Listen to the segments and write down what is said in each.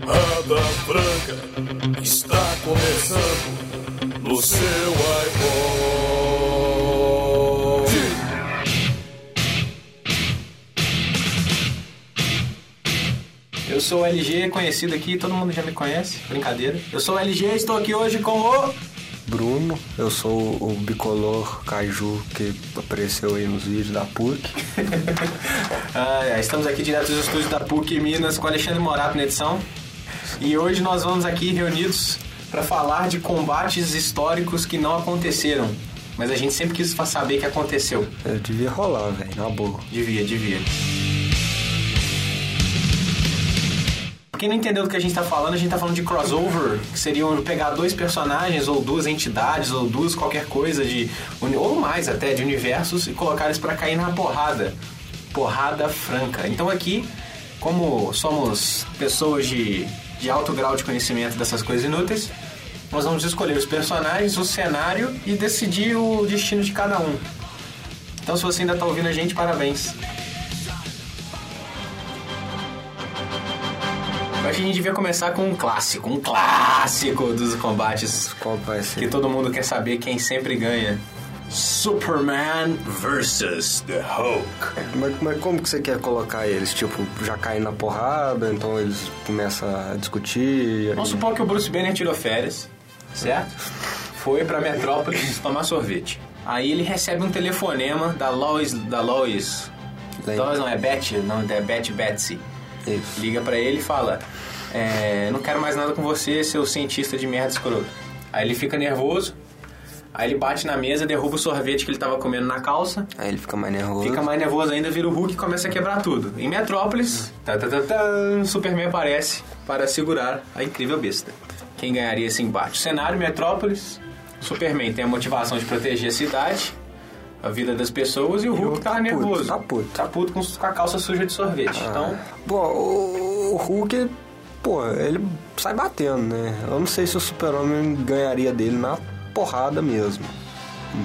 Porrada Franca está começando no seu iPod. Eu sou o LG, conhecido aqui, todo mundo já me conhece, brincadeira. Eu sou o LG, estou aqui hoje com o. Bruno, eu sou o bicolor Kaiju que apareceu aí nos vídeos da PUC. Ah, estamos aqui direto dos estúdios da PUC Minas com Alexandre Morato na edição. E hoje nós vamos aqui reunidos para falar de combates históricos que não aconteceram. Mas a gente sempre quis saber que aconteceu. Eu devia rolar, velho, na boa. Devia, devia. Quem não entendeu do que a gente tá falando, a gente tá falando de crossover, que seriam pegar dois personagens, ou duas entidades, ou duas qualquer coisa de. ou mais até, de universos e colocar eles pra cair na porrada. Porrada franca. Então aqui, como somos pessoas de, de alto grau de conhecimento dessas coisas inúteis, nós vamos escolher os personagens, o cenário e decidir o destino de cada um. Então se você ainda tá ouvindo a gente, parabéns. Acho que a gente devia começar com um clássico, um clássico dos combates Qual vai ser? que todo mundo quer saber quem sempre ganha. Superman versus the Hulk. Mas, mas como que você quer colocar eles? Tipo, já caem na porrada, então eles começam a discutir. Vamos supor que o Bruce Banner tirou férias, certo? Foi pra Metrópolis tomar sorvete. Aí ele recebe um telefonema da Lois, da Lois. Lois não é Betty, não é Betty Betsy. Isso. Liga pra ele e fala: é, Não quero mais nada com você, seu cientista de merda escroto. Aí ele fica nervoso, aí ele bate na mesa, derruba o sorvete que ele tava comendo na calça, Aí ele fica mais nervoso. fica mais nervoso ainda, vira o Hulk e começa a quebrar tudo. Em Metrópolis, tá, tá, tá, tá, Superman aparece para segurar a incrível besta. Quem ganharia esse embate? Cenário Metrópolis, o Superman tem a motivação de proteger a cidade. A vida das pessoas e o Hulk tá, tá puto, nervoso. tá puto. Tá puto com, com a calça suja de sorvete. Então, Bom, o, o Hulk, pô, ele sai batendo, né? Eu não sei se o Super-Homem ganharia dele na porrada mesmo.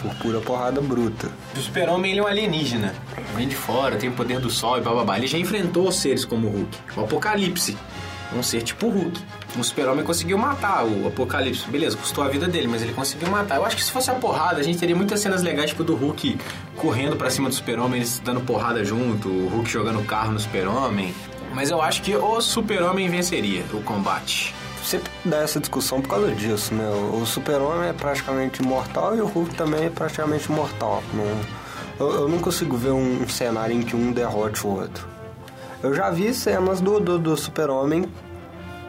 Por pura porrada bruta. O super-homem ele é um alienígena. Vem de fora, tem o poder do sol e bababá. Ele já enfrentou seres como o Hulk. O Apocalipse. Um ser tipo o Hulk. O super-homem conseguiu matar o Apocalipse. Beleza, custou a vida dele, mas ele conseguiu matar. Eu acho que se fosse a porrada, a gente teria muitas cenas legais, tipo do Hulk correndo pra cima do super-homem, eles dando porrada junto, o Hulk jogando carro no super-homem. Mas eu acho que o super-homem venceria o combate. Sempre dá essa discussão por causa disso, né? O Super-Homem é praticamente imortal e o Hulk também é praticamente imortal. Não, eu, eu não consigo ver um, cenário em que um derrote o outro. Eu já vi cenas do, do, do Super-Homem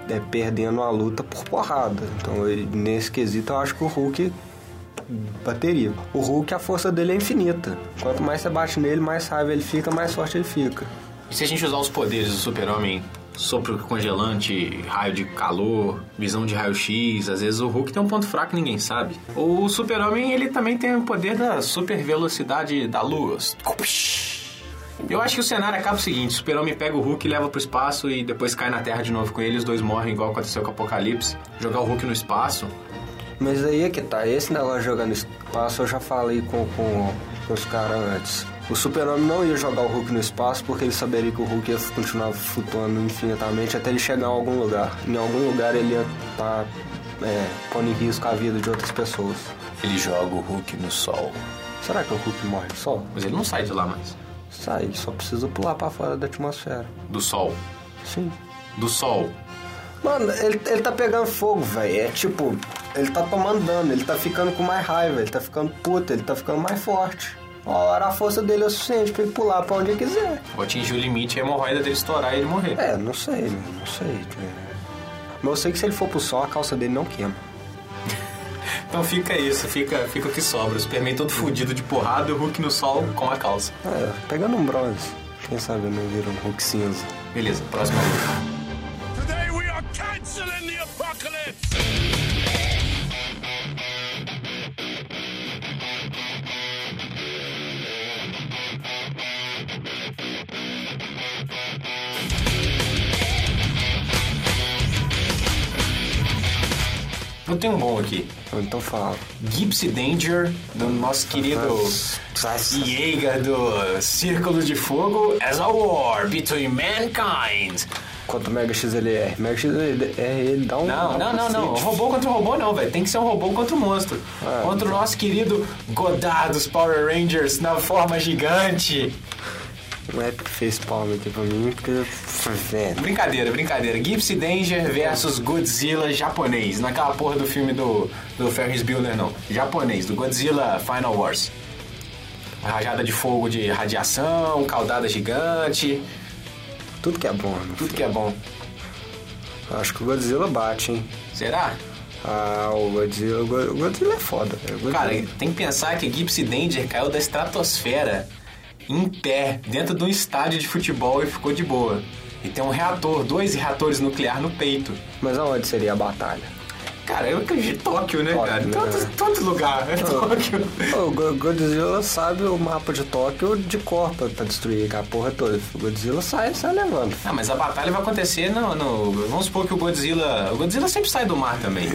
é, perdendo a luta por porrada. Então, ele- nesse quesito, eu acho que o Hulk bateria. O Hulk, a força dele é infinita. Quanto mais você bate nele, mais raiva ele fica, mais forte ele fica. E se a gente usar os poderes do super-homem, sopro congelante, raio de calor, visão de raio-x, às vezes o Hulk tem um ponto fraco que ninguém sabe. O super-homem, ele também tem o poder da super velocidade da luz. Eu acho que o cenário acaba o seguinte, o super-homem pega o Hulk e leva pro espaço e depois cai na Terra de novo com ele, os dois morrem igual aconteceu com o Apocalipse. Jogar o Hulk no espaço, Mas aí é que tá, esse negócio de jogar no espaço eu já falei com, com, com os caras antes. O super-homem não ia jogar o Hulk no espaço porque ele saberia que o Hulk ia continuar flutuando infinitamente até ele chegar em algum lugar. Em algum lugar ele ia estar é, pondo em risco a vida de outras pessoas. ele joga o Hulk no sol. Será que o Hulk morre do sol? Mas ele não sai de lá mais. Sai, ele só precisa pular pra fora da atmosfera. Do sol. Sim. Do sol. Mano, ele, ele tá pegando fogo, velho. É tipo, ele tá tomando dano, ele tá ficando com mais raiva, ele tá ficando puto, ele tá ficando mais forte. Uma hora a força dele é o suficiente pra ele pular pra onde ele quiser. Vou atingir o limite e a hemorroida dele estourar e ele morrer. É, não sei, né? Não sei. é. Mas eu sei que se ele for pro sol, a calça dele não queima. Então fica isso, fica, fica o que sobra. O Superman todo fudido de porrada e o Hulk no sol com a calça. É, pegando um bronze. Quem sabe não vira um Hulk cinza. Beleza, próxima luta. Eu tenho um bom aqui. Então fala. Gypsy Danger, do nosso querido Jäger do Círculo de Fogo, as a war between mankind. Quanto Mega XLR? Mega XLR, ele dá um. Não, um não, não, não. Robô contra robô não, velho. Tem que ser um robô contra o monstro. Ah, contra o nosso querido Godard dos Power Rangers na forma gigante. Um Epic Face Palm aqui pra mim, porque. Velho. Brincadeira, brincadeira. Gypsy Danger versus Godzilla japonês. Naquela porra do filme do, do Ferris Bueller, não. Japonês, do Godzilla Final Wars. Rajada de fogo de radiação, caudada gigante, Tudo que é bom, tudo que é bom. Acho que o Godzilla bate, hein? Será? Ah, o Godzilla, o Go- o Godzilla é foda. Godzilla- Cara, tem que pensar que Gypsy Danger caiu da estratosfera em pé, dentro de um estádio de futebol e ficou de boa. E tem um reator, dois reatores nucleares no peito. Mas aonde seria a batalha? Cara, eu acredito em Tóquio, né, Tóquio, cara? né? Todo, todo lugar é Tóquio. O Go- Godzilla sabe o mapa de Tóquio de cor pra, pra destruir a porra toda. O Godzilla sai, sai levando. Ah, mas a batalha vai acontecer no, no- Vamos supor que o Godzilla. O Godzilla sempre sai do mar também.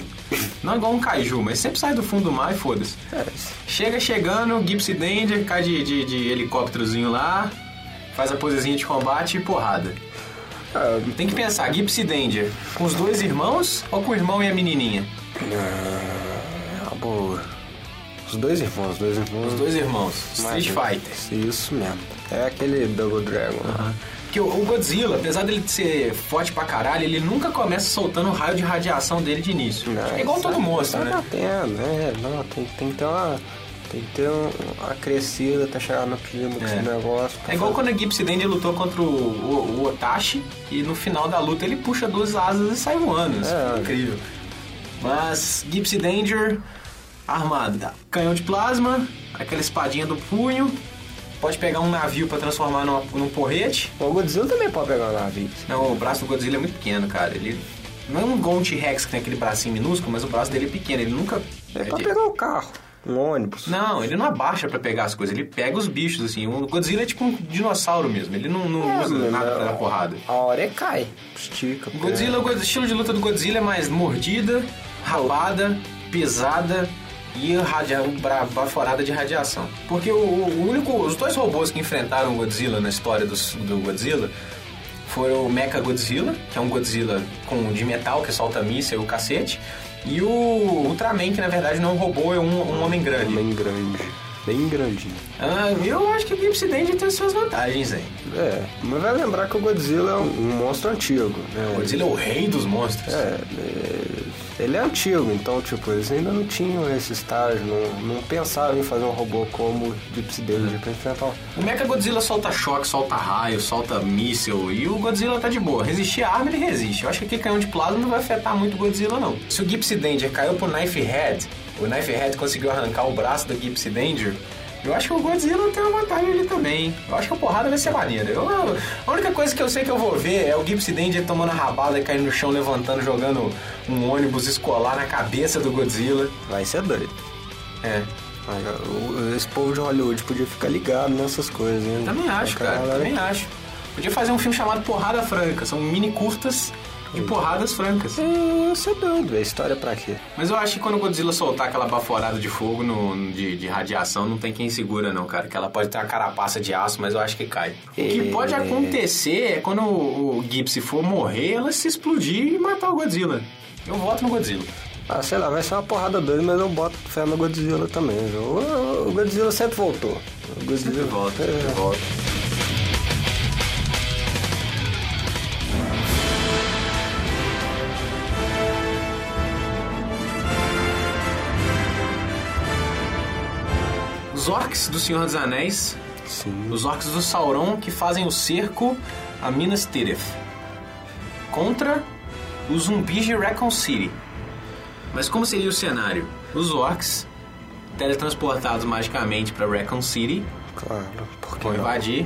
Não igual um kaiju, mas sempre sai do fundo do mar e foda-se. É, Chega chegando, Gypsy Danger cai de, de, de helicópterozinho lá, faz a posezinha de combate e porrada. Ah, Tem que pensar, Gypsy Danger, com os dois irmãos ou com o irmão e a menininha? é uma boa. Os dois irmãos, os dois irmãos. Os dois irmãos, Street. Fighter. Isso mesmo. É aquele Double Dragon. Porque o Godzilla, apesar dele ser forte pra caralho, ele nunca começa soltando o raio de radiação dele de início. Não, é igual todo tá- monstro, tá né? batendo, né? Não, tem, tem que ter uma. Tem que ter um- uma crescida até chegar no clímax É. do negócio. É igual fazer- quando a Gypsy Danger lutou contra o, o, o Otashi e no final da luta ele puxa duas asas e sai voando. Isso É. é incrível. Mas Gypsy Danger, armado. Canhão de plasma, aquela espadinha do punho, pode pegar um navio pra transformar numa- num porrete. O Godzilla também pode pegar uma nave. Não, o braço do Godzilla é muito pequeno, cara. Ele não é um um T-Rex que tem aquele bracinho minúsculo, mas o braço dele é pequeno. Ele nunca. É pra pegar um carro, um ônibus. Não, ele não abaixa pra pegar as coisas, ele pega os bichos, assim. O Godzilla é tipo um dinossauro mesmo, ele não, não É, usa mas nada dar porrada. A hora é cai, estica. O Godzilla, o estilo de luta do Godzilla é mais mordida, rabada, pesada e radia, bra- baforada de radiação. Porque o, o único, os dois robôs que enfrentaram o Godzilla na história dos- do, Godzilla foram o Mecha Godzilla, que é um Godzilla com, de metal que solta míssil e o cacete, e o Ultraman, que na verdade não é um robô, é um, um homem grande. Bem grande. Bem grandinho. Ah, eu acho que o Gypsy Danger tem suas vantagens, hein? É, mas vai lembrar que o Godzilla é um, um monstro antigo. Né? O Godzilla é o rei dos monstros. É, é, ele é antigo, então, tipo, eles ainda não tinham esse estágio, não, não pensaram em fazer um robô como o Gypsy Danger pra enfrentar o- O Mecha Godzilla solta choque, solta raio, solta míssil e o Godzilla tá de boa. Resistir à arma, ele resiste. Eu acho que aquele canhão de plasma não vai afetar muito o Godzilla, não. Se o Gypsy Danger caiu pro Knife Head, o Knife Head conseguiu arrancar o braço da Gypsy Danger, eu acho que o Godzilla tem uma vantagem ali também. hein? Eu acho que a porrada vai ser maneira. Eu- a única coisa que eu sei que eu vou ver é o Gypsy Danger tomando a rabada, caindo no chão, levantando, jogando um ônibus escolar na cabeça do Godzilla. Vai ser doido. É. Esse povo de Hollywood podia ficar ligado nessas coisas, hein? Também acho, cara. galera- Também acho. Podia fazer um filme chamado Porrada Franca. São mini curtas de porradas francas. É, Isso é doido, velho. História pra quê? Mas eu acho que quando o Godzilla soltar aquela baforada de fogo no, de, de radiação, não tem quem segura, não, cara. Que ela pode ter uma carapaça de aço, mas eu acho que cai. O que É. pode acontecer é quando o, o Gypsy for morrer, ela se explodir e matar o Godzilla. Eu voto no Godzilla. Ah, sei lá, vai ser uma porrada doida, mas eu boto fé no Godzilla também. O, o Godzilla sempre voltou. O Godzilla Sempre volta, É. sempre volta. Os orcs do Senhor dos Anéis, Sim. os orcs do Sauron que fazem o cerco a Minas Tirith contra os zumbis de Raccoon City. Mas como seria o cenário? Os orcs teletransportados magicamente para Raccoon City Claro. Porque vão invadir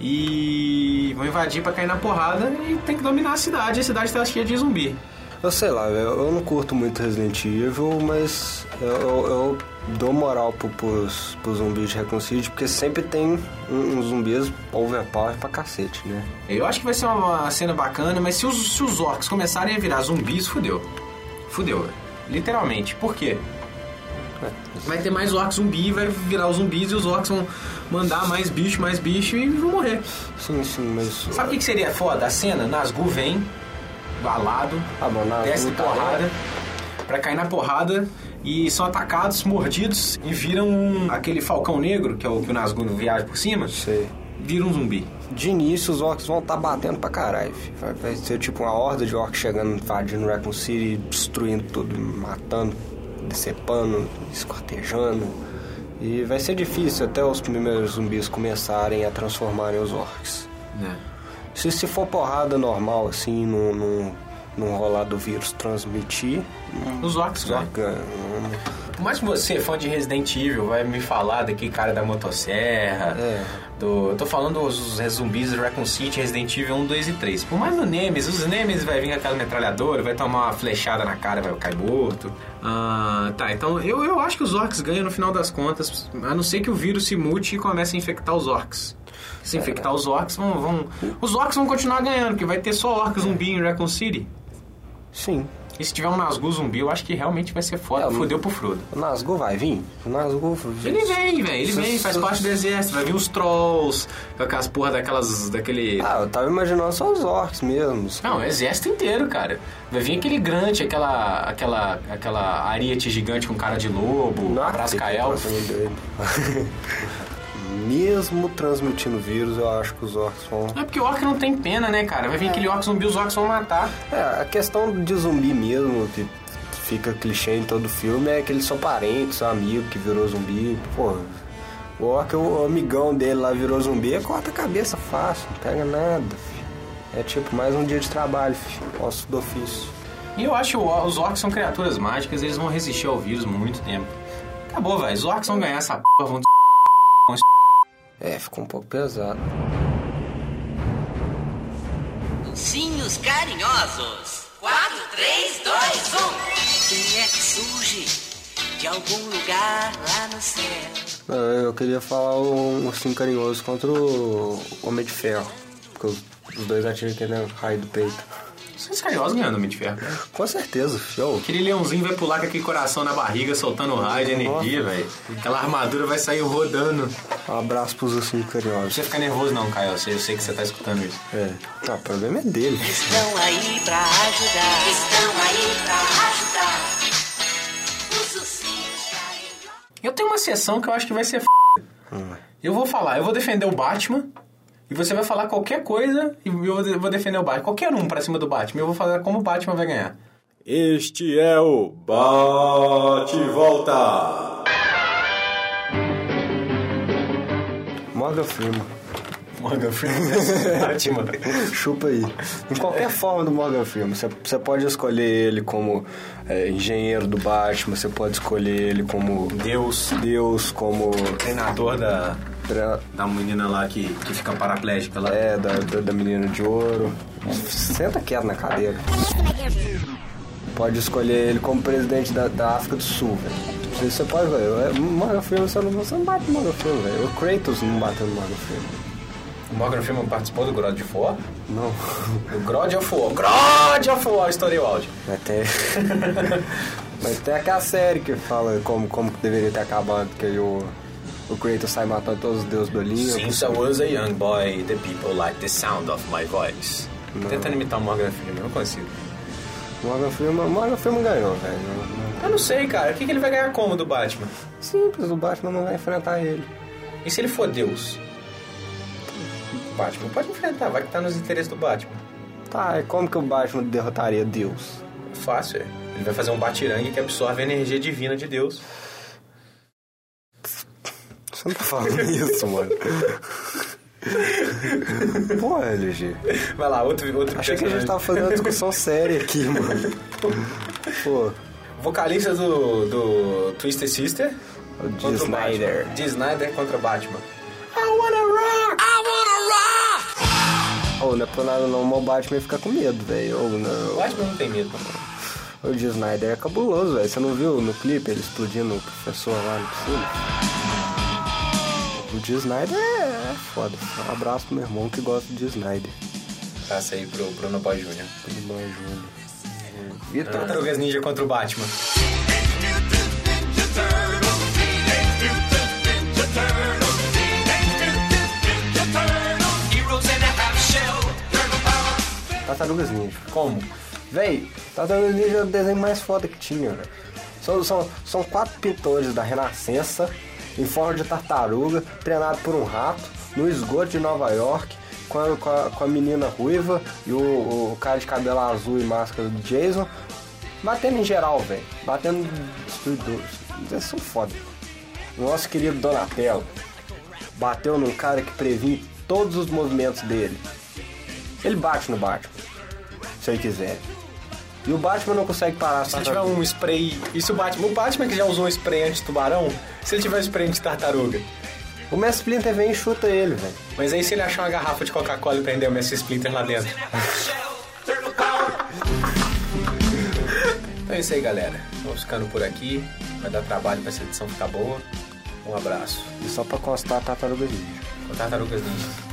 e vão invadir pra cair na porrada e tem que dominar a cidade. A cidade tá cheia de zumbi. Eu sei lá, eu não curto muito Resident Evil, mas eu- eu dou moral pro, pros, pros zumbis de Reconcilio, porque sempre tem um- uns zumbis overpower pra cacete, né? Eu acho que vai ser uma, cena bacana, mas se os, se os orcs começarem a virar zumbis, fudeu. Fudeu. Literalmente. Por quê? Vai ter mais orcs zumbi, vai virar os zumbis e os orcs vão mandar mais bicho, mais bicho e vão morrer. Sim, sim, mas. Sabe o que, que seria foda? A cena? Nazgûl vem, balado, Ah, bom, Nazgûl desce tá- porrada, pra cair na porrada e são atacados, mordidos e viram um- aquele falcão negro, que é o que o Nazgûl viaja por cima, Sei. vira um zumbi. De início, os orcs vão estar batendo pra caralho. Vai, vai ser tipo uma horda de orcs chegando, invadindo Raccoon City, destruindo tudo, matando, decepando, escortejando. E vai ser difícil até os primeiros zumbis começarem a transformarem os orcs. Né? Se, se for porrada normal, assim, não, não, não rolar do vírus transmitir, Os orcs os orcs ganham. Por mais que você, fã de Resident Evil, vai me falar daquele cara da motosserra. É. Do, eu tô falando dos zumbis de Raccoon City, Resident Evil 1, 2 e 3. Por mais no Nemesis, os Nemesis vai vir com aquela metralhadora, vai tomar uma flechada na cara, vai cair morto. Ah, tá, então eu, eu acho que os orcs ganham no final das contas, a não ser que o vírus se mute e comece a infectar os orcs. Se infectar os orcs, vão, vão. Os orcs vão continuar ganhando, porque vai ter só orc zumbi em Raccoon City. Sim. E se tiver um Nazgûl zumbi, eu acho que realmente vai ser foda. É, Fudeu pro Frodo. O Nazgûl vai vir? O Nazgûl... Ele vem, velho, ele vem, faz parte do exército. Vai vir os trolls, com aquelas porra daquelas. daquele. Ah, eu tava imaginando só os orcs mesmo. Não, o exército inteiro, cara. Vai vir aquele grande, aquela. aquela. aquela ariete gigante com cara de lobo, Nossa, Mesmo transmitindo vírus, eu acho que os orcs vão. É porque o orc não tem pena, né, cara? Vai vir aquele orc zumbi, os orcs vão matar. É, a questão de zumbi mesmo, que fica clichê em todo filme, é que eles são parentes, são amigos que virou zumbi. Pô, o orc, o amigão dele lá virou zumbi, é corta a cabeça fácil, não pega nada. filho. É tipo mais um dia de trabalho, filho. Osso do ofício. E eu acho que os orcs são criaturas mágicas, eles vão resistir ao vírus muito tempo. Acabou, velho. Os orcs vão ganhar essa porra, vão É, ficou um pouco pesado. Ursinhos carinhosos. 4, 3, 2, 1. Quem é que surge de algum lugar lá no céu? Não, Eu queria falar um ursinho carinhoso contra o Homem de Ferro. Porque os, dois atiram aquele raio do peito. Vocês carinhosos ganhando Homem de Ferro. Com certeza, show. Aquele leãozinho vai pular com aquele coração na barriga, soltando raio de energia, velho. Aquela armadura vai sair rodando. Um abraço pros ursinhos Não carinhosos. precisa ficar nervoso não, Caio. Eu sei, eu sei que você tá escutando isso. É. Não, o problema é dele. Estão aí pra ajudar. Estão aí pra ajudar. Os ursinhos carinhosos. Eu tenho uma sessão que eu acho que vai ser f... Eu vou falar, eu vou defender o Batman. E você vai falar qualquer coisa e eu vou de- vou defender o Batman. Qualquer um pra cima do Batman. Eu vou falar como o Batman vai ganhar. Este é o Bate e Volta. Morgan Freeman. Morgan Freeman. Batman. Chupa aí. Em qualquer forma do Morgan Freeman. Você- pode escolher ele como é, engenheiro do Batman, você pode escolher ele como Deus. Deus, como. Treinador da, da menina lá que, que fica paraplégica lá. É, da, da, da menina de ouro. Senta quieto na cadeira. Pode escolher ele como presidente da, da África do Sul, velho. Você- pode, velho. É, Morgan Freeman, você não, você não bate no Morgan Freeman, velho. O Kratos não bateu no Morgan Freeman. O Morgan Freeman participou do God of War? Não. Do God of War. God of War, o áudio. Mas tem... Mas tem aquela série que fala como, como que deveria ter acabado, que aí o, o Kratos sai matando todos os deuses do Olimpo. Since I was a young boy, the people like the sound of my voice. Não. Tentando imitar o Morgan Freeman, não consigo. Morgan Freeman, Morgan Freeman ganhou, velho. Eu não sei, cara. O que, que ele vai ganhar como do Batman? Simples, o Batman não vai enfrentar ele. E se ele for Deus? Batman pode enfrentar, vai que tá nos interesses do Batman. Tá, e como que o Batman derrotaria Deus? Fácil, é. Ele vai fazer um batirangue que absorve a energia divina de Deus. Você não tá falando isso, mano. Pô, LG. Vai lá, outro, outro Achei que a gente personagem. tava fazendo uma discussão séria aqui, mano. Pô, Vocalista do, do Twisted Sister. o o Snyder. Dee Snyder contra Batman. Rock! Ô, não é por nada não, mas o Batman ia ficar com medo, velho. Ou O não. Batman não tem medo. O Dee Snyder é cabuloso, velho. Você não viu no clipe ele explodindo o professor lá no piscina? O Dee Snyder é, é foda. Um abraço pro meu irmão que gosta de Dee Snyder. Passa aí pro Bruno Boy Jr. Tudo bom, Júnior. Vitor. Tartarugas Ninja contra o Batman. Tartarugas Ninja. Como? Véi, Tartarugas Ninja é o desenho mais foda que tinha, velho. São, são, são quatro pintores da Renascença, em forma de tartaruga, treinado por um rato, no esgoto de Nova York, com a, com a, com a menina ruiva e o, o cara de cabelo azul e máscara do Jason, batendo em geral, velho. Batendo destruidores. Eles são foda. Nosso querido Donatello bateu num cara que previnha todos os movimentos dele. Ele bate no Batman, se ele quiser. E o Batman não consegue parar Se ele tiver um spray. E se o Batman. O Batman que já usou um spray anti-tubarão, se ele tiver um spray anti-tartaruga. O Mestre Splinter vem e chuta ele, velho. Mas aí se ele achar uma garrafa de Coca-Cola e prender o Messi Splinter lá dentro. Então é isso aí, galera. Vamos ficando por aqui. Vai dar trabalho pra essa edição ficar boa. Um abraço. E só pra constar, tartaruga ninja. Com Tartarugas Ninja.